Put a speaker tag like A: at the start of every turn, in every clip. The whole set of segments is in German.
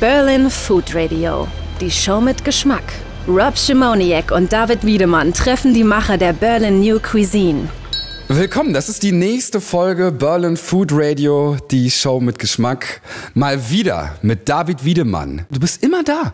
A: Berlin Food Radio, die Show mit Geschmack. Rob Schimoniak und David Wiedemann treffen die Macher der Berlin New Cuisine.
B: Willkommen, das ist die nächste Folge Berlin Food Radio, die Show mit Geschmack. Mal wieder mit David Wiedemann. Du bist immer da.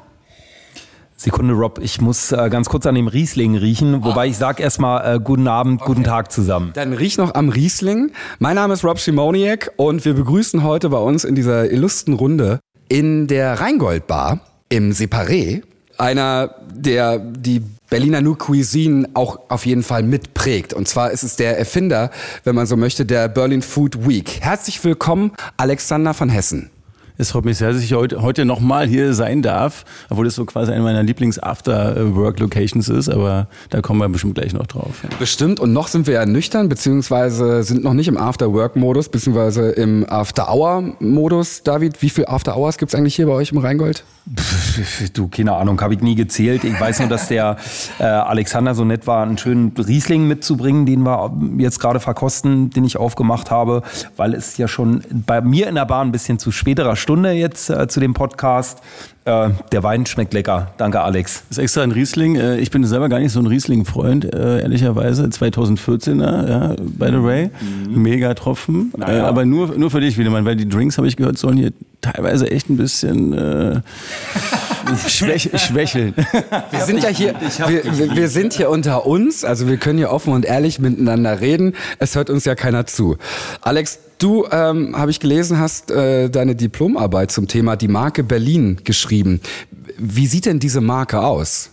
C: Sekunde, Rob, ich muss äh, ganz kurz an dem Riesling riechen, wobei ich sag erstmal äh, guten Abend, okay. guten Tag zusammen.
B: Dann riech noch am Riesling. Mein Name ist Rob Schimoniak und wir begrüßen heute bei uns in dieser illustren Runde in der Rheingold Bar im Separé einer, der die Berliner New Cuisine auch auf jeden Fall mitprägt. Und zwar ist es der Erfinder, wenn man so möchte, der Berlin Food Week. Herzlich willkommen, Alexander von Hessen.
C: Es freut mich sehr, dass ich heute, heute nochmal hier sein darf, obwohl es so quasi eine meiner Lieblings-After-Work-Locations ist, aber da kommen wir bestimmt gleich noch drauf.
B: Ja. Bestimmt, und noch sind wir ja nüchtern, beziehungsweise sind noch nicht im After-Work-Modus, beziehungsweise im After-Hour-Modus. David, wie viele After-Hours gibt es eigentlich hier bei euch im Rheingold?
C: Du, keine Ahnung, habe ich nie gezählt. Ich weiß nur, dass der äh, Alexander so nett war, einen schönen Riesling mitzubringen, den wir jetzt gerade verkosten, den ich aufgemacht habe, weil es ja schon bei mir in der Bahn ein bisschen zu späterer Stunde jetzt äh, zu dem Podcast. Äh, der Wein schmeckt lecker. Danke, Alex.
D: Das ist extra ein Riesling. Äh, ich bin selber gar nicht so ein Riesling-Freund, äh, ehrlicherweise. 2014er, ja, by the way. Mhm. Mega Tropfen. Naja. aber nur, nur für dich, Wiedemann, weil die Drinks, habe ich gehört, sollen hier teilweise echt ein bisschen äh, schwäch schwächeln.
B: Wir sind ja hier, wir, wir sind hier unter uns, also wir können hier offen und ehrlich miteinander reden. Es hört uns ja keiner zu. Alex, Du, ähm, habe ich gelesen, hast äh, deine Diplomarbeit zum Thema die Marke Berlin geschrieben. Wie sieht denn diese Marke aus?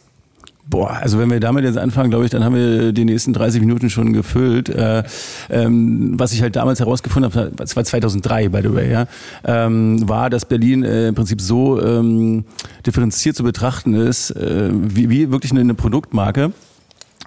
D: Boah, also wenn wir damit jetzt anfangen, glaube ich, dann haben wir die nächsten 30 Minuten schon gefüllt. Äh, ähm, was ich halt damals herausgefunden habe, das war 2003, by the way, ja, ähm, war, dass Berlin äh, im Prinzip so ähm, differenziert zu betrachten ist, äh, wie, wie wirklich eine, eine Produktmarke.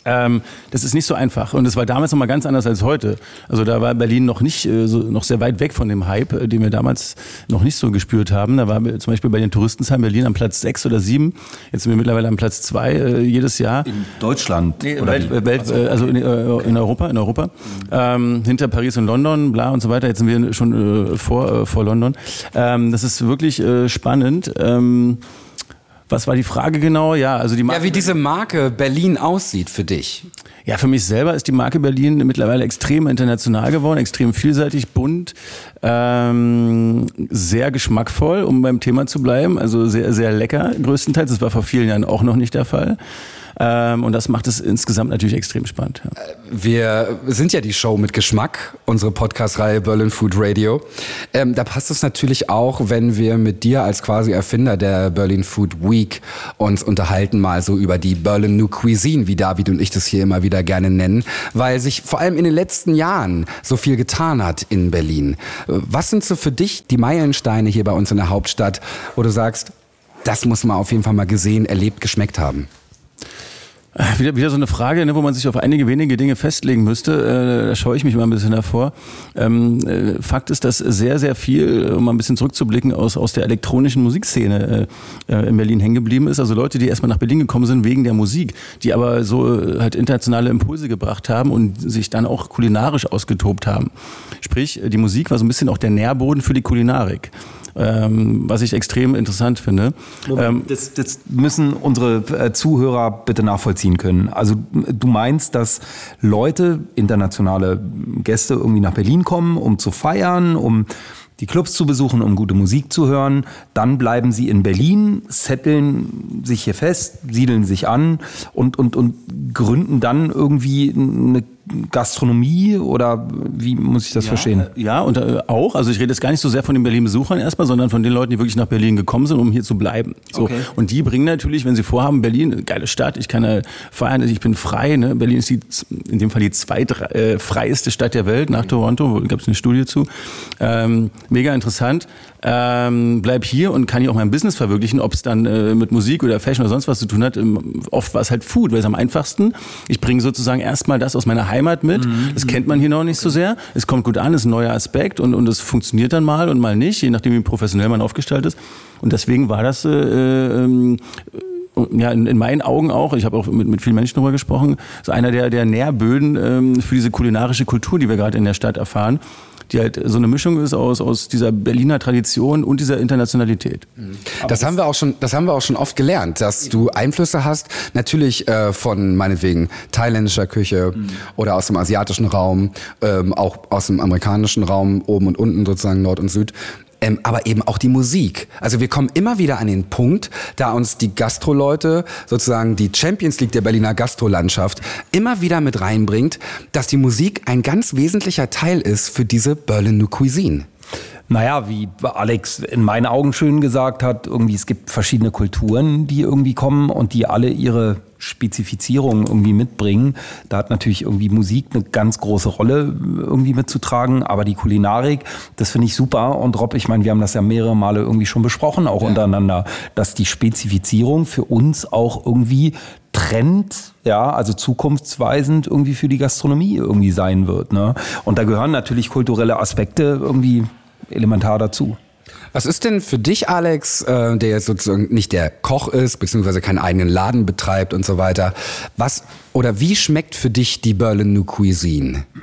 D: Ähm, das ist nicht so einfach. Und es war damals noch mal ganz anders als heute. Also da war Berlin noch nicht äh, so, noch sehr weit weg von dem Hype, äh, den wir damals noch nicht so gespürt haben. Da waren wir zum Beispiel bei den Touristenzahlen Berlin am Platz sechs oder sieben. Jetzt sind wir mittlerweile am Platz zwei äh, jedes Jahr.
C: In Deutschland?
D: Nee, oder Welt, Welt, also, äh, also in, äh, in, Europa, in Europa. Ähm, hinter Paris und London, bla und so weiter. Jetzt sind wir schon äh, vor, vor London. Ähm, das ist wirklich spannend. Was war die Frage genau? Ja, also die
B: Marke Ja, wie diese Marke Berlin aussieht für dich.
D: Ja, für mich selber ist die Marke Berlin mittlerweile extrem international geworden, extrem vielseitig, bunt, ähm, sehr geschmackvoll, um beim Thema zu bleiben. Also sehr, sehr lecker größtenteils. Das war vor vielen Jahren auch noch nicht der Fall. Ähm, und das macht es insgesamt natürlich extrem spannend. Ja.
B: Wir sind ja die Show mit Geschmack, unsere Podcast-Reihe Berlin Food Radio. Ähm, da passt es natürlich auch, wenn wir mit dir als quasi Erfinder der Berlin Food Week uns unterhalten, mal so über die Berlin New Cuisine, wie David und ich das hier immer wieder gerne nennen, weil sich vor allem in den letzten Jahren so viel getan hat in Berlin. Was sind so für dich die Meilensteine hier bei uns in der Hauptstadt, wo du sagst, das muss man auf jeden Fall mal gesehen, erlebt, geschmeckt haben?
D: Wieder, wieder so eine Frage, ne, wo man sich auf einige wenige Dinge festlegen müsste. Äh, da scheue ich mich mal ein bisschen davor. Ähm, äh, Fakt ist, dass sehr, sehr viel, um mal ein bisschen zurückzublicken, aus, aus der elektronischen Musikszene äh, äh in Berlin hängen geblieben ist. Also Leute, die erstmal nach Berlin gekommen sind wegen der Musik, die aber so äh, halt internationale Impulse gebracht haben und sich dann auch kulinarisch ausgetobt haben. Sprich, die Musik war so ein bisschen auch der Nährboden für die Kulinarik ähm, was ich extrem interessant finde.
C: Ähm, das, das müssen unsere äh, Zuhörer bitte nachvollziehen können. Also du meinst, dass Leute, internationale Gäste irgendwie nach Berlin kommen, um zu feiern, um die Clubs zu besuchen, um gute Musik zu hören. Dann bleiben sie in Berlin, setteln sich hier fest, siedeln sich an und, und, und gründen dann irgendwie eine Gastronomie oder wie muss ich das
D: ja,
C: verstehen?
D: Äh, ja, und äh, auch. Also ich rede jetzt gar nicht so sehr von den Berlin-Besuchern erstmal, sondern von den Leuten, die wirklich nach Berlin gekommen sind, um hier zu bleiben. So. Okay. Und die bringen natürlich, wenn sie vorhaben, Berlin, geile Stadt, ich kann äh, feiern, ich bin frei. Ne? Berlin ist die, in dem Fall die zweitfreieste äh, Stadt der Welt nach Toronto, gab es eine Studie zu. Ähm, mega interessant ähm, bleib hier und kann hier auch mein Business verwirklichen, ob es dann äh, mit Musik oder Fashion oder sonst was zu tun hat. Ähm, oft war es halt Food, weil es am einfachsten. Ich bringe sozusagen erstmal das aus meiner Heimat mit. Mhm. Das kennt man hier noch nicht okay. so sehr. Es kommt gut an, ist ein neuer Aspekt und, und es funktioniert dann mal und mal nicht, je nachdem, wie professionell man aufgestellt ist. Und deswegen war das äh, äh, ja, in, in, meinen Augen auch, ich habe auch mit, mit vielen Menschen darüber gesprochen, so einer der, der Nährböden ähm, für diese kulinarische Kultur, die wir gerade in der Stadt erfahren die halt so eine Mischung ist aus, aus dieser Berliner Tradition und dieser Internationalität.
B: Das haben wir auch schon, das haben wir auch schon oft gelernt, dass du Einflüsse hast, natürlich äh, von meinetwegen thailändischer Küche mhm. oder aus dem asiatischen Raum, ähm, auch aus dem amerikanischen Raum, oben und unten sozusagen Nord und Süd ähm, aber eben auch die Musik. Also wir kommen immer wieder an den Punkt, da uns die Gastroleute sozusagen die Champions League der Berliner Gastrolandschaft immer wieder mit reinbringt, dass die Musik ein ganz wesentlicher Teil ist für diese Berlin New Cuisine.
C: Naja, wie Alex in meinen Augen schön gesagt hat, irgendwie es gibt verschiedene Kulturen, die irgendwie kommen und die alle ihre Spezifizierung irgendwie mitbringen. Da hat natürlich irgendwie Musik eine ganz große Rolle irgendwie mitzutragen, aber die Kulinarik, das finde ich super. Und Rob, ich meine, wir haben das ja mehrere Male irgendwie schon besprochen, auch ja. untereinander, dass die Spezifizierung für uns auch irgendwie Trend, ja, also zukunftsweisend irgendwie für die Gastronomie irgendwie sein wird. Ne? Und da gehören natürlich kulturelle Aspekte irgendwie elementar dazu.
B: Was ist denn für dich, Alex, äh, der jetzt sozusagen nicht der Koch ist, beziehungsweise keinen eigenen Laden betreibt und so weiter, was oder wie schmeckt für dich die Berlin New Cuisine?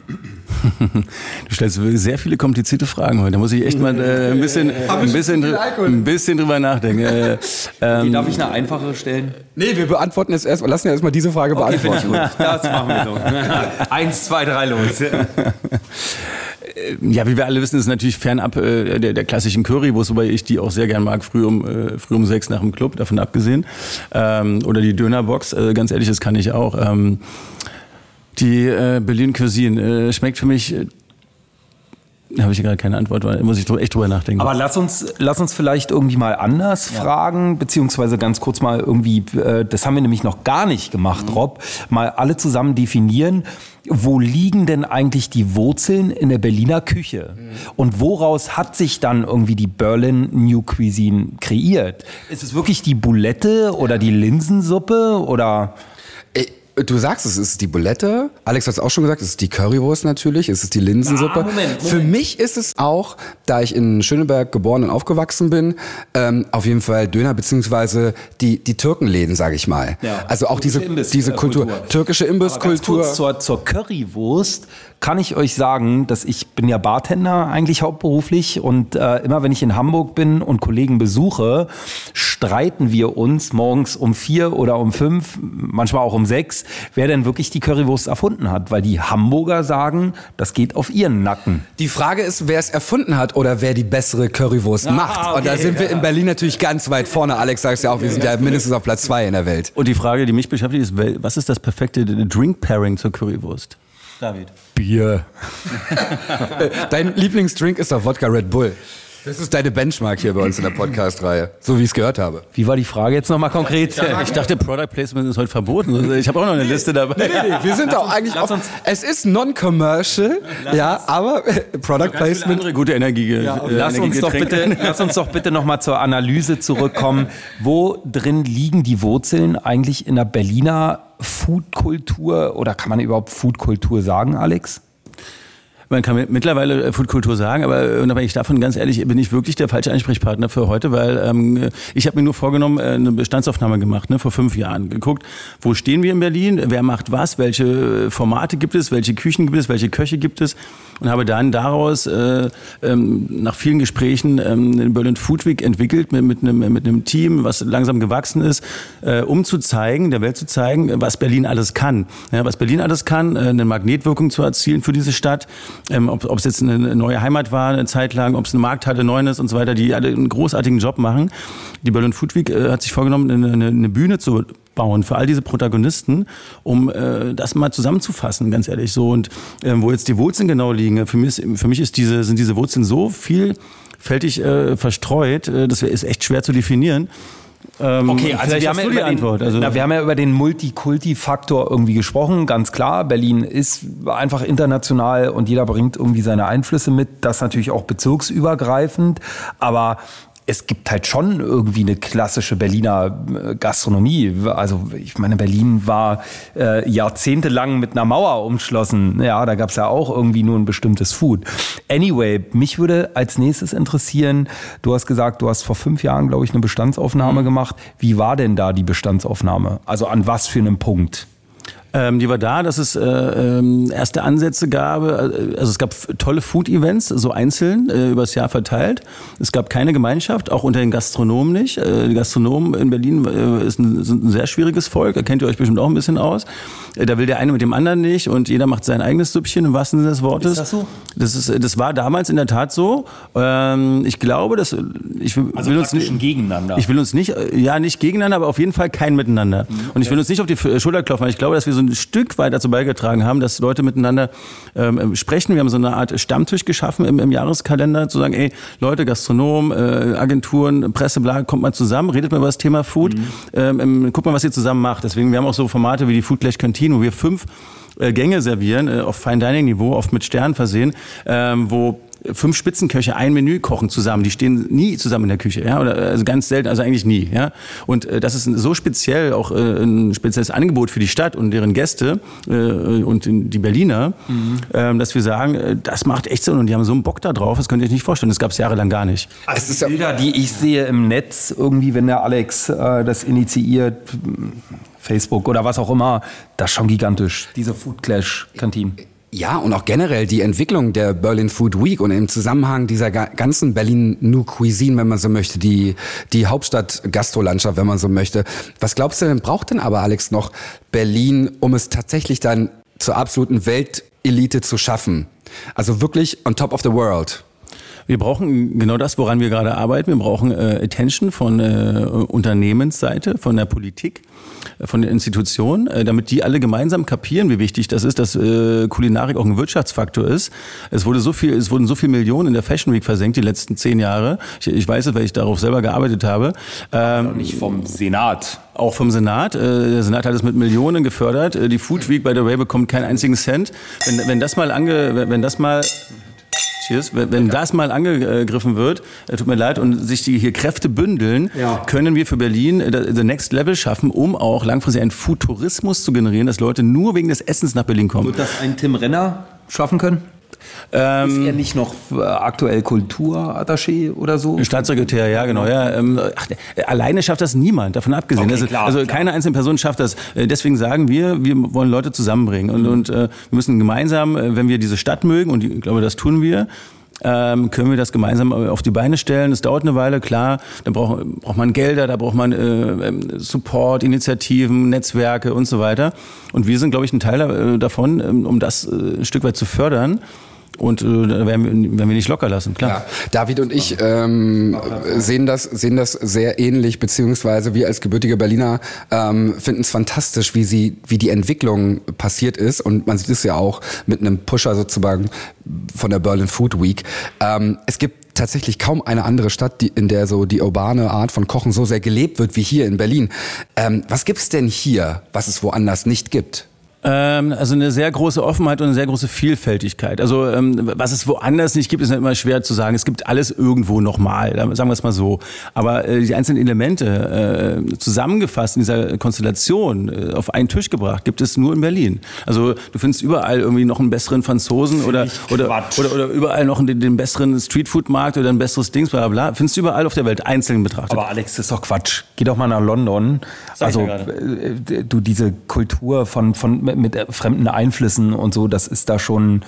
D: Du stellst sehr viele komplizierte Fragen heute. Da muss ich echt mal äh, ein bisschen, ein bisschen, ein bisschen drüber nachdenken. Äh,
C: ähm, darf ich eine einfache stellen?
B: Nee, wir beantworten jetzt erst, lassen ja erstmal diese Frage okay, beantworten.
C: Das machen wir so. Eins, zwei, drei, los.
D: Äh, ja, wie wir alle wissen, ist natürlich fernab äh, der, der klassischen Currywurst, wobei ich die auch sehr gern mag, früh um, äh, früh um sechs nach dem Club, davon abgesehen. Ähm, oder die Dönerbox, äh, ganz ehrlich, das kann ich auch. Ähm, die äh, Berlin Cuisine äh, schmeckt für mich habe ich gerade keine Antwort, weil muss ich echt drüber nachdenken.
C: Aber lass uns, lass uns vielleicht irgendwie mal anders ja. fragen, beziehungsweise ganz kurz mal irgendwie, äh, das haben wir nämlich noch gar nicht gemacht, mhm. Rob, mal alle zusammen definieren, wo liegen denn eigentlich die Wurzeln in der Berliner Küche? Mhm. Und woraus hat sich dann irgendwie die Berlin New Cuisine kreiert? Ist es wirklich die Boulette oder die Linsensuppe oder?
B: Du sagst, es ist die Bulette. Alex hat es auch schon gesagt, es ist die Currywurst natürlich, es ist die Linsensuppe. Ah, Moment, Moment. Für mich ist es auch, da ich in Schöneberg geboren und aufgewachsen bin, ähm, auf jeden Fall Döner beziehungsweise die die Türkenläden, sage ich mal. Ja, also auch diese Imbiss, diese Kultur, Kultur. türkische Imbisskultur.
C: Zur, zur Currywurst kann ich euch sagen, dass ich bin ja Bartender eigentlich hauptberuflich und äh, immer wenn ich in Hamburg bin und Kollegen besuche, streiten wir uns morgens um vier oder um fünf, manchmal auch um sechs, wer denn wirklich die Currywurst erfunden hat, weil die Hamburger sagen, das geht auf ihren Nacken.
B: Die Frage ist, wer es erfunden hat oder wer die bessere Currywurst ah, macht. Okay, und da sind wir in Berlin natürlich ganz weit vorne. Alex sagt ja auch, wir sind ja mindestens auf Platz zwei in der Welt.
D: Und die Frage, die mich beschäftigt, ist, was ist das perfekte Drink Pairing zur Currywurst?
C: David.
B: Bier. Dein Lieblingsdrink ist doch Wodka Red Bull. Das ist deine Benchmark hier bei uns in der Podcast-Reihe, so wie ich es gehört habe.
C: Wie war die Frage jetzt nochmal konkret?
D: Ich dachte, Product Placement ist heute verboten. Ich habe auch noch eine Liste dabei. Nee,
B: nee, nee. Wir sind doch eigentlich auf, Es ist non-commercial, ja, aber äh, Product Placement.
D: Andere gute Energie. Ja,
C: äh, lass, uns doch bitte, lass uns doch bitte nochmal zur Analyse zurückkommen. Wo drin liegen die Wurzeln eigentlich in der Berliner Foodkultur oder kann man überhaupt Foodkultur sagen, Alex?
D: Man kann mittlerweile äh, Foodkultur sagen, aber äh, unabhängig davon, ganz ehrlich, bin ich wirklich der falsche Ansprechpartner für heute, weil ähm, ich habe mir nur vorgenommen, äh, eine Bestandsaufnahme gemacht, ne, vor fünf Jahren. Geguckt, wo stehen wir in Berlin, wer macht was, welche Formate gibt es, welche Küchen gibt es, welche Köche gibt es und habe dann daraus äh, ähm, nach vielen Gesprächen ähm, den Berlin Food Week entwickelt mit, mit, einem, mit einem Team, was langsam gewachsen ist, äh, um zu zeigen, der Welt zu zeigen, was Berlin alles kann. Ja, was Berlin alles kann, äh, eine Magnetwirkung zu erzielen für diese Stadt, ähm, ob es jetzt eine neue Heimat war, eine Zeit lang, ob es eine Markthalle, Neunes und so weiter, die alle einen großartigen Job machen. Die Berlin Food Week äh, hat sich vorgenommen, eine, eine Bühne zu bauen für all diese Protagonisten, um äh, das mal zusammenzufassen, ganz ehrlich so. Und äh, wo jetzt die Wurzeln genau liegen, für mich, ist, für mich ist diese, sind diese Wurzeln so vielfältig äh, verstreut, äh, das ist echt schwer zu definieren.
C: Ähm, okay, also wir haben, ja über den, also na, wir haben ja über den Multikulti-Faktor irgendwie gesprochen, ganz klar. Berlin ist einfach international und jeder bringt irgendwie seine Einflüsse mit. Das natürlich auch bezirksübergreifend. Aber es gibt halt schon irgendwie eine klassische Berliner äh, Gastronomie. Also ich meine, Berlin war äh, jahrzehntelang mit einer Mauer umschlossen. Ja, da gab es ja auch irgendwie nur ein bestimmtes Food. Anyway, mich würde als nächstes interessieren, du hast gesagt, du hast vor fünf Jahren, glaube ich, eine Bestandsaufnahme mhm. gemacht. Wie war denn da die Bestandsaufnahme? Also an was für einem Punkt?
D: Ähm, die war da, dass es äh, ähm, erste Ansätze gab. Äh, also es gab tolle Food-Events, so einzeln, äh, übers Jahr verteilt. Es gab keine Gemeinschaft, auch unter den Gastronomen nicht. Äh, die Gastronomen in Berlin äh, ist ein, sind ein sehr schwieriges Volk, da kennt ihr euch bestimmt auch ein bisschen aus. Äh, da will der eine mit dem anderen nicht und jeder macht sein eigenes Süppchen im wahrsten Sinne des Wortes. Ist das so? Das, ist, das war damals in der Tat so. Ähm, ich glaube, dass ich will,
C: also
D: will
C: uns nicht
D: gegeneinander. Ich will uns nicht, ja nicht gegeneinander, aber auf jeden Fall kein Miteinander. Mhm, okay. Und ich will uns nicht auf die Schulter klopfen, weil ich glaube, dass wir so ein Stück weit dazu beigetragen haben, dass Leute miteinander ähm, sprechen. Wir haben so eine Art Stammtisch geschaffen im, im Jahreskalender, zu sagen, ey, Leute, Gastronomen, äh, Agenturen, Presse, bla, kommt mal zusammen, redet mal über das Thema Food, mhm. ähm, guckt mal, was ihr zusammen macht. Deswegen, wir haben auch so Formate wie die Foodblech Canteen, wo wir fünf äh, Gänge servieren, äh, auf Fine Dining Niveau, oft mit Sternen versehen, ähm, wo fünf Spitzenköche ein Menü kochen zusammen. Die stehen nie zusammen in der Küche, ja, oder also ganz selten, also eigentlich nie, ja. Und äh, das ist so speziell auch äh, ein spezielles Angebot für die Stadt und deren Gäste äh, und die Berliner, mhm. ähm, dass wir sagen, äh, das macht echt Sinn und die haben so einen Bock da drauf. Das könnt ihr euch nicht vorstellen. Das gab es jahrelang gar nicht.
C: Also die Bilder, die ich sehe im Netz, irgendwie, wenn der Alex äh, das initiiert. Facebook oder was auch immer, das ist schon gigantisch, diese Food Clash Kantinen.
B: Ja, und auch generell die Entwicklung der Berlin Food Week und im Zusammenhang dieser ganzen Berlin New Cuisine, wenn man so möchte, die, die Hauptstadt Gastrolandschaft, wenn man so möchte. Was glaubst du denn, braucht denn aber Alex noch Berlin, um es tatsächlich dann zur absoluten Weltelite zu schaffen? Also wirklich on top of the world.
D: Wir brauchen genau das, woran wir gerade arbeiten. Wir brauchen äh, Attention von äh, Unternehmensseite, von der Politik, äh, von den Institutionen, äh, damit die alle gemeinsam kapieren, wie wichtig das ist, dass äh, Kulinarik auch ein Wirtschaftsfaktor ist. Es wurde so viel, es wurden so viele Millionen in der Fashion Week versenkt die letzten zehn Jahre. Ich, ich weiß es, weil ich darauf selber gearbeitet habe.
C: Ähm, nicht vom Senat.
D: Auch vom Senat. Äh, der Senat hat es mit Millionen gefördert. Äh, die Food Week, by the way, bekommt keinen einzigen Cent. Wenn, wenn das mal ange, wenn das mal Cheers. Wenn, wenn das mal angegriffen wird, äh, tut mir leid, und sich die hier Kräfte bündeln, ja. können wir für Berlin äh, the next level schaffen, um auch langfristig einen Futurismus zu generieren, dass Leute nur wegen des Essens nach Berlin kommen.
C: Wird das ein Tim Renner schaffen können? Ähm, ist er nicht noch äh, aktuell Kulturattaché oder so?
D: Staatssekretär, ja, genau. Ja, ähm, ach, alleine schafft das niemand, davon abgesehen. Okay, also, klar, also klar. keine einzelne Person schafft das. Äh, deswegen sagen wir, wir wollen Leute zusammenbringen. Und, und äh, wir müssen gemeinsam, äh, wenn wir diese Stadt mögen, und ich glaube, das tun wir, ähm, können wir das gemeinsam auf die Beine stellen. Das dauert eine Weile, klar. Da braucht, braucht man Gelder, da braucht man äh, ähm, Support, Initiativen, Netzwerke und so weiter. Und wir sind, glaube ich, ein Teil davon, ähm, um das ein Stück weit zu fördern. Und äh, werden wir nicht locker lassen, klar. Ja,
B: David und ich ähm, sehen, das, sehen das sehr ähnlich, beziehungsweise wir als gebürtige Berliner ähm, finden es fantastisch, wie, sie, wie die Entwicklung passiert ist. Und man sieht es ja auch mit einem Pusher sozusagen von der Berlin Food Week. Ähm, es gibt tatsächlich kaum eine andere Stadt, die, in der so die urbane Art von Kochen so sehr gelebt wird wie hier in Berlin. Ähm, was gibt's denn hier, was es woanders nicht gibt?
D: Ähm, also eine sehr große Offenheit und eine sehr große Vielfältigkeit. Also ähm, was es woanders nicht gibt, ist immer schwer zu sagen. Es gibt alles irgendwo nochmal, sagen wir es mal so. Aber äh, die einzelnen Elemente äh, zusammengefasst in dieser Konstellation äh, auf einen Tisch gebracht, gibt es nur in Berlin. Also du findest überall irgendwie noch einen besseren Franzosen oder oder, oder, oder überall noch den, den besseren Streetfood-Markt oder ein besseres Dings, bla bla. Findest du überall auf der Welt einzeln betrachtet.
C: Aber Alex, das ist doch Quatsch. Geh doch mal nach London. Sag also du diese Kultur von von mit fremden Einflüssen und so, das ist da schon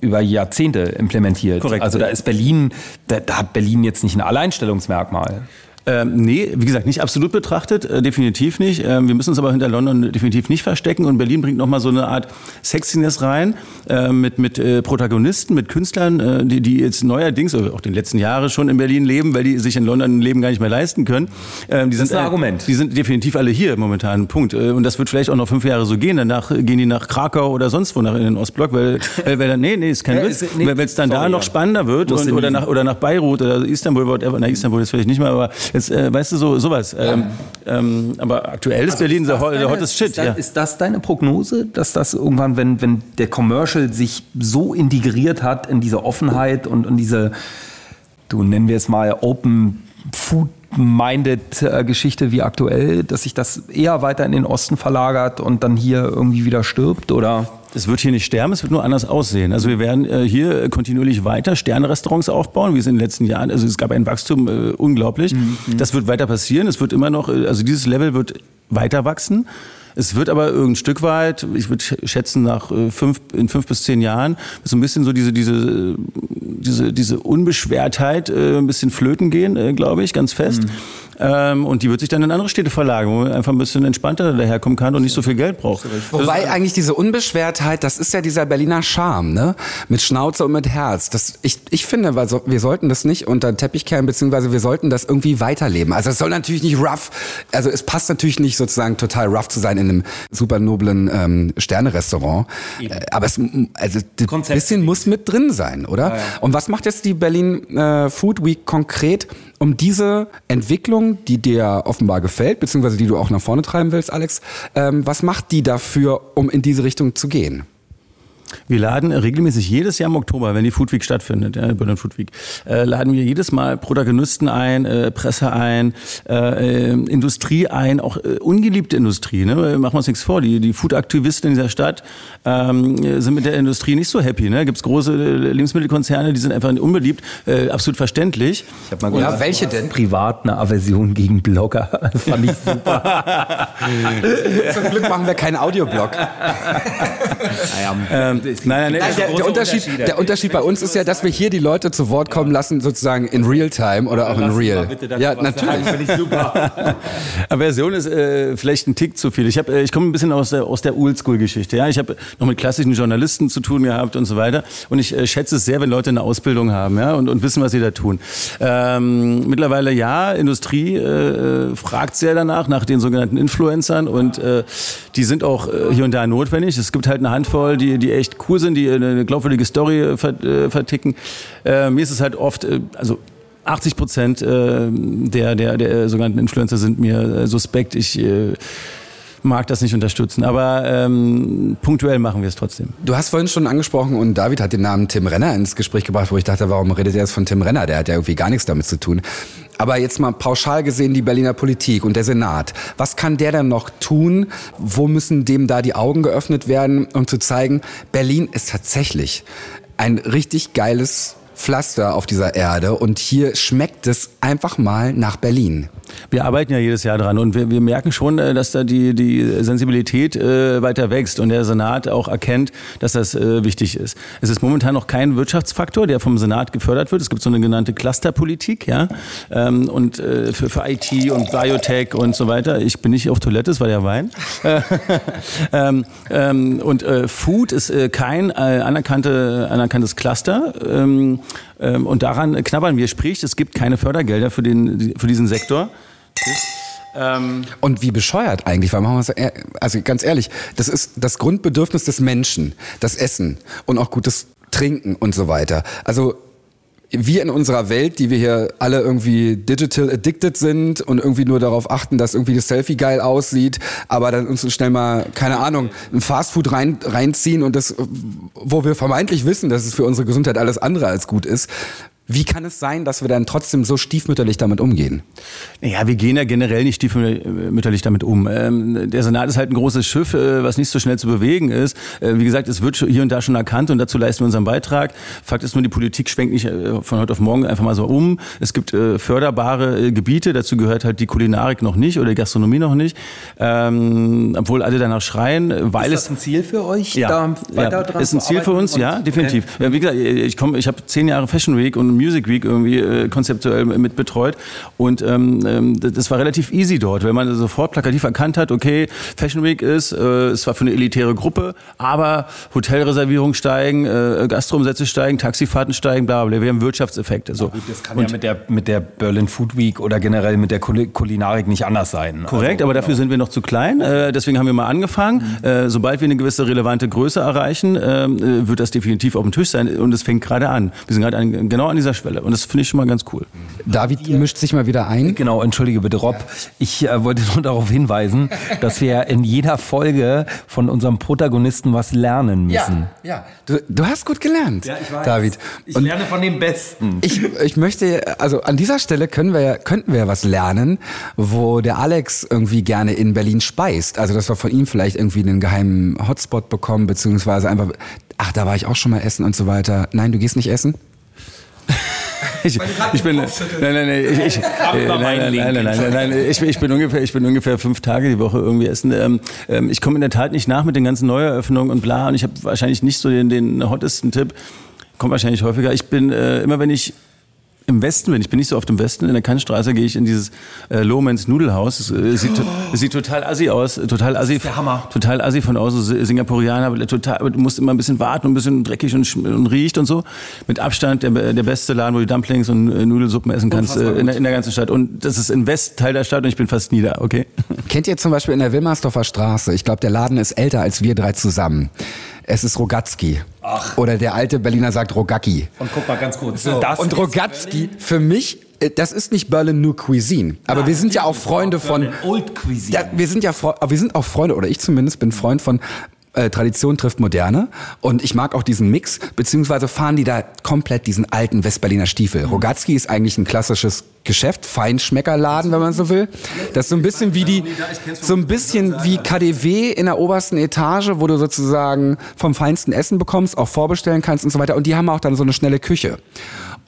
C: über Jahrzehnte implementiert. Korrekt. Also da ist Berlin, da, da hat Berlin jetzt nicht ein Alleinstellungsmerkmal.
D: Ähm, nee, wie gesagt, nicht absolut betrachtet, äh, definitiv nicht. Ähm, wir müssen uns aber hinter London definitiv nicht verstecken und Berlin bringt nochmal so eine Art Sexiness rein äh, mit, mit äh, Protagonisten, mit Künstlern, äh, die, die jetzt neuerdings, auch den letzten Jahre schon in Berlin leben, weil die sich in London ein Leben gar nicht mehr leisten können.
C: Ähm, die das sind, ist ein Argument.
D: Die sind definitiv alle hier momentan, Punkt. Äh, und das wird vielleicht auch noch fünf Jahre so gehen. Danach gehen die nach Krakau oder sonst wo nach in den Ostblock, weil, weil, weil nee, nee, ist kein ja, Witz, nee, weil es dann sorry, da noch spannender wird und, oder, nach, oder nach Beirut oder Istanbul, whatever. Na, Istanbul ist vielleicht nicht mehr, aber Jetzt, äh, weißt du, so sowas. Ja. Ähm, ähm, aber aktuell ist also Berlin der deine, hottest Shit.
C: Ist, das, ja. ist das deine Prognose, dass das irgendwann, wenn, wenn der Commercial sich so integriert hat in diese Offenheit und in diese, du nennen wir es mal Open Food-Minded-Geschichte wie aktuell, dass sich das eher weiter in den Osten verlagert und dann hier irgendwie wieder stirbt? Oder?
D: Es wird hier nicht sterben, es wird nur anders aussehen. Also wir werden äh, hier kontinuierlich weiter Sternrestaurants aufbauen, wie es in den letzten Jahren, also es gab ein Wachstum äh, unglaublich. Mhm. Das wird weiter passieren. Es wird immer noch, äh, also dieses Level wird weiter wachsen. Es wird aber irgendein Stück weit, ich würde schätzen, nach äh, fünf, in fünf bis zehn Jahren, so ein bisschen so diese, diese, diese, diese Unbeschwertheit äh, ein bisschen flöten gehen, äh, glaube ich, ganz fest. Mhm. Ähm, und die wird sich dann in andere Städte verlagern, wo man einfach ein bisschen entspannter daherkommen kann und nicht so viel Geld braucht.
B: Wobei eigentlich diese Unbeschwertheit, das ist ja dieser Berliner Charme, ne? Mit Schnauze und mit Herz. Das, ich, ich finde, wir sollten das nicht unter den Teppich kehren, beziehungsweise wir sollten das irgendwie weiterleben. Also es soll natürlich nicht rough, also es passt natürlich nicht sozusagen total rough zu sein in einem super noblen ähm, Sterne-Restaurant. Äh, aber es, also ein bisschen muss mit drin sein, oder? Ja, ja. Und was macht jetzt die Berlin äh, Food Week konkret? Um diese Entwicklung, die dir offenbar gefällt, beziehungsweise die du auch nach vorne treiben willst, Alex, ähm, was macht die dafür, um in diese Richtung zu gehen?
D: Wir laden regelmäßig jedes Jahr im Oktober, wenn die Food Week stattfindet, ja, Berlin Food Week, äh, laden wir jedes Mal Protagonisten ein, äh, Presse ein, äh, äh Industrie ein, auch äh, ungeliebte Industrie. Ne? Machen wir uns nichts vor. Die, die Food-Aktivisten in dieser Stadt ähm, sind mit der Industrie nicht so happy. Ne? Gibt es große äh, Lebensmittelkonzerne, die sind einfach unbeliebt, absolut verständlich.
C: Ich habe mal gehört, ja, welche denn? Privat eine Aversion gegen Blogger. Fand ich super.
B: Zum Glück machen wir keinen Audioblog.
D: naja, ähm, nein, nein, nein,
B: der, der, Unterschied, der Unterschied bei uns ist ja, dass wir hier die Leute zu Wort kommen lassen, sozusagen in Real-Time oder auch in Real. Ja, natürlich. Finde ich super.
D: Version ist äh, vielleicht ein Tick zu viel. Ich, äh, ich komme ein bisschen aus der, aus der Oldschool-Geschichte. Ja? Ich habe noch mit klassischen Journalisten zu tun gehabt und so weiter. Und ich äh, schätze es sehr, wenn Leute eine Ausbildung haben ja? und, und wissen, was sie da tun. Ähm, mittlerweile ja, Industrie äh, fragt sehr danach, nach den sogenannten Influencern. Und äh, die sind auch äh, hier und da notwendig. Es gibt halt eine Handvoll, die, die echt cool sind, die eine glaubwürdige Story äh, verticken. Äh, mir ist es halt oft, äh, also 80 Prozent äh, der, der, der sogenannten Influencer sind mir äh, suspekt. Ich äh, mag das nicht unterstützen, aber ähm, punktuell machen wir es trotzdem.
B: Du hast vorhin schon angesprochen und David hat den Namen Tim Renner ins Gespräch gebracht, wo ich dachte, warum redet er jetzt von Tim Renner? Der hat ja irgendwie gar nichts damit zu tun. Aber jetzt mal pauschal gesehen die Berliner Politik und der Senat. Was kann der denn noch tun? Wo müssen dem da die Augen geöffnet werden, um zu zeigen, Berlin ist tatsächlich ein richtig geiles Pflaster auf dieser Erde und hier schmeckt es einfach mal nach Berlin.
D: Wir arbeiten ja jedes Jahr dran und wir, wir merken schon, äh, dass da die, die Sensibilität äh, weiter wächst und der Senat auch erkennt, dass das äh, wichtig ist. Es ist momentan noch kein Wirtschaftsfaktor, der vom Senat gefördert wird. Es gibt so eine genannte Clusterpolitik, ja, ähm, und äh, für, für IT und Biotech und so weiter. Ich bin nicht auf Toilette, es war der Wein. ähm, ähm, und äh, Food ist äh, kein äh, anerkannte, anerkanntes Cluster. Ähm, ähm, und daran knabbern wir. Sprich, es gibt keine Fördergelder für, den, für diesen Sektor.
B: Ähm und wie bescheuert eigentlich, weil machen wir so, also ganz ehrlich, das ist das Grundbedürfnis des Menschen, das Essen und auch gutes Trinken und so weiter. Also wir in unserer Welt, die wir hier alle irgendwie digital addicted sind und irgendwie nur darauf achten, dass irgendwie das Selfie geil aussieht, aber dann uns schnell mal, keine Ahnung, ein Fastfood rein, reinziehen und das, wo wir vermeintlich wissen, dass es für unsere Gesundheit alles andere als gut ist, wie kann es sein, dass wir dann trotzdem so stiefmütterlich damit umgehen?
D: Naja, wir gehen ja generell nicht stiefmütterlich damit um. Ähm, der Senat ist halt ein großes Schiff, äh, was nicht so schnell zu bewegen ist. Äh, wie gesagt, es wird hier und da schon erkannt und dazu leisten wir unseren Beitrag. Fakt ist nur, die Politik schwenkt nicht äh, von heute auf morgen einfach mal so um. Es gibt förderbare Gebiete, dazu gehört halt die Kulinarik noch nicht oder die Gastronomie noch nicht. Ähm, obwohl alle danach schreien, weil
C: ist das ein Ziel für euch?
D: Ja, da weiter ja, dran ist ein Ziel für uns, ja, definitiv. Okay. Ja, wie gesagt, ich komme, ich habe zehn Jahre Fashion Week und Music Week irgendwie äh, konzeptuell mit betreut. Und ähm, ähm das war relativ easy dort, wenn man sofort plakativ erkannt hat, okay, Fashion Week ist, äh, es war für eine elitäre Gruppe, aber Hotelreservierungen steigen, äh, Gastromsätze steigen, Taxifahrten steigen, bla bla. Wir haben Wirtschaftseffekte. So.
C: das kann und ja mit der, mit der Berlin Food Week oder generell mit der Kulinarik nicht anders sein.
D: Korrekt, also, aber dafür genau. sind wir noch zu klein. Äh, deswegen haben wir mal angefangen. Mhm. Äh, sobald wir eine gewisse relevante Größe erreichen, ähm, äh, wird das definitiv auf dem Tisch sein und es fängt gerade an. Wir sind gerade an, genau an dieser Schwelle. Und das finde ich schon mal ganz cool.
B: David mischt sich mal wieder ein.
C: Genau, entschuldige bitte, Rob. Ich äh, wollte nur darauf hinweisen, dass wir in jeder Folge von unserem Protagonisten was lernen müssen.
B: Ja, ja. Du, du hast gut gelernt, David.
C: Ich lerne von den Besten.
B: Ich, ich möchte, also an dieser Stelle können wir, könnten wir ja was lernen, wo der Alex irgendwie gerne in Berlin speist. Also, dass wir von ihm vielleicht irgendwie einen geheimen Hotspot bekommen, beziehungsweise einfach, ach, da war ich auch schon mal essen und so weiter. Nein, du gehst nicht essen?
D: Ich, ich bin, nein, nein, nein, ich, ich, nein, nein, nein, nein, nein, nein, ich, ich bin ungefähr, ich bin ungefähr fünf Tage die Woche irgendwie essen. Ähm, ähm, ich komme in der Tat nicht nach mit den ganzen Neueröffnungen und bla und ich habe wahrscheinlich nicht so den, den hottesten Tipp. Kommt wahrscheinlich häufiger. Ich bin äh, immer, wenn ich im Westen bin. Ich bin nicht so oft im Westen. In der Kantstraße gehe ich in dieses äh, Lohmans Nudelhaus. Es, äh, sieht, es sieht total assi aus. Total assi.
C: der Hammer.
D: Total assi von außen. Singapurianer. aber Total, aber du musst immer ein bisschen warten und ein bisschen dreckig und, und riecht und so. Mit Abstand der, der beste Laden, wo du Dumplings und äh, Nudelsuppen essen kannst äh, in, der, in der ganzen Stadt. Und das ist im Westteil der Stadt und ich bin fast nie da, okay?
B: Kennt ihr zum Beispiel in der Wilmersdorfer Straße, ich glaube, der Laden ist älter als wir drei zusammen. Es ist Rogatski. Ach. Oder der alte Berliner sagt Rogacki.
C: Und guck mal ganz kurz.
B: So, und Rogatski, für mich, äh, das ist nicht Berlin nur Cuisine. Aber wir sind ja auch Freunde von.
C: Old Cuisine.
B: Ja, wir sind ja wir sind auch Freunde, oder ich zumindest bin Freund von äh, Tradition trifft Moderne. Und ich mag auch diesen Mix, beziehungsweise fahren die da komplett diesen alten Westberliner Stiefel. Rogatski ist eigentlich ein klassisches Geschäft, Feinschmeckerladen, wenn man so will. Das ist so ein bisschen wie die, so ein bisschen wie KDW in der obersten Etage, wo du sozusagen vom feinsten Essen bekommst, auch vorbestellen kannst und so weiter. Und die haben auch dann so eine schnelle Küche.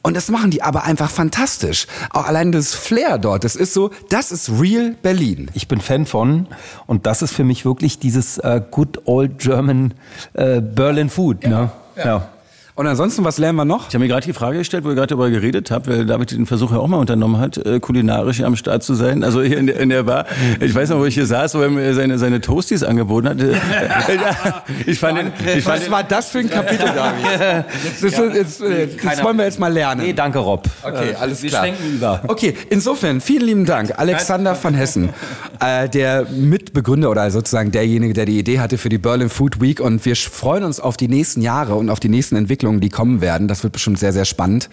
B: Und das machen die aber einfach fantastisch. Auch allein das Flair dort, das ist so, das ist real Berlin.
C: Ich bin Fan von und das ist für mich wirklich dieses äh, good old German äh, Berlin Food. Ne? Ja.
B: Und ansonsten, was lernen wir noch?
D: Ich habe mir gerade die Frage gestellt, wo ihr gerade darüber geredet habt, weil David den Versuch ja auch mal unternommen hat, äh, kulinarisch am Start zu sein. Also hier in der, in der Bar. Ich weiß noch, wo ich hier saß, wo er mir seine, seine Toasties angeboten hat. Äh, ich fand den, ich fand
B: Was
D: den,
B: war das für ein Kapitel, David? Ist, jetzt, äh, das wollen wir jetzt mal lernen.
C: Nee, danke Rob.
B: Okay,
C: Äh,
B: alles
C: wir
B: klar.
C: über.
B: Okay, insofern, vielen lieben Dank. Alexander von Hessen, äh, der Mitbegründer oder sozusagen derjenige, der die Idee hatte für die Berlin Food Week. Und wir freuen uns auf die nächsten Jahre und auf die nächsten Entwicklungen, die kommen werden. Das wird bestimmt sehr, sehr spannend.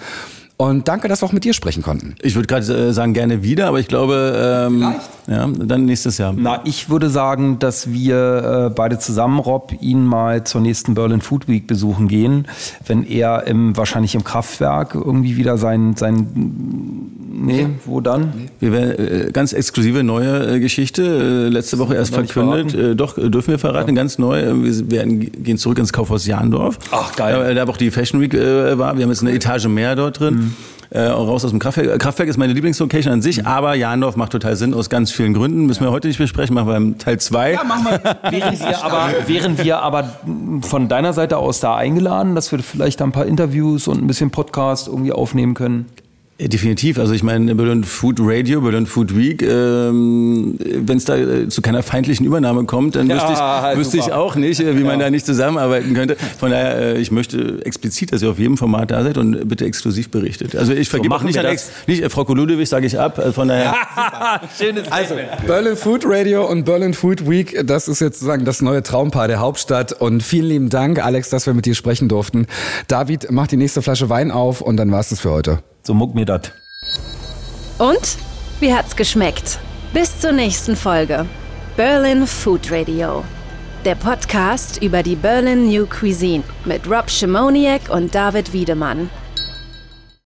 B: Und danke, dass wir auch mit dir sprechen konnten.
D: ich würde gerade äh, sagen, gerne wieder, aber ich glaube, ähm, ja, dann nächstes Jahr.
C: Na, ich würde sagen, dass wir äh, beide zusammen, Rob, ihn mal zur nächsten Berlin Food Week besuchen gehen, wenn er im, wahrscheinlich im Kraftwerk irgendwie wieder sein, sein nee, wo dann?
D: Wir werden äh, ganz exklusive neue äh, Geschichte, äh, letzte Woche erst verkündet. Äh, doch, äh, dürfen wir verraten, ganz neu. Äh, Wir werden, gehen zurück ins Kaufhaus Jahndorf.
C: Ach, geil.
D: Da, da auch die Fashion Week äh, war. Wir haben jetzt eine Etage mehr dort drin. Äh, auch raus aus dem Kraftwerk. Kraftwerk ist meine Lieblingslocation an sich, aber Jahndorf macht total Sinn aus ganz vielen Gründen. Müssen wir heute nicht besprechen, machen wir im Teil 2.
C: Wären wir, aber, wären wir aber von deiner Seite aus da eingeladen, dass wir vielleicht ein paar Interviews und ein bisschen Podcast irgendwie aufnehmen können?
D: Definitiv. Also ich meine, Berlin Food Radio, Berlin Food Week, ähm, wenn es da äh, zu keiner feindlichen Übernahme kommt, dann
C: Ja,
D: wüsste, ich, wüsste ich auch nicht, äh, wie man da nicht zusammenarbeiten könnte. Von daher, äh, ich möchte explizit, dass ihr auf jedem Format da seid und bitte exklusiv berichtet. Also ich vergebe auch
C: machen
D: nicht an. Ex, nicht, Frau Ludewig sage ich ab. äh, Von daher,
C: Schönes
B: Also, Berlin Food Radio und Berlin Food Week, das ist jetzt sozusagen das neue Traumpaar der Hauptstadt. Und vielen lieben Dank, Alex, dass wir mit dir sprechen durften. David, mach die nächste Flasche Wein auf und dann war's das für heute.
C: So muck mir das.
A: Und? Wie hat's geschmeckt? Bis zur nächsten Folge. Berlin Food Radio. Der Podcast über die Berlin New Cuisine mit Rob Schimoniak und David Wiedemann.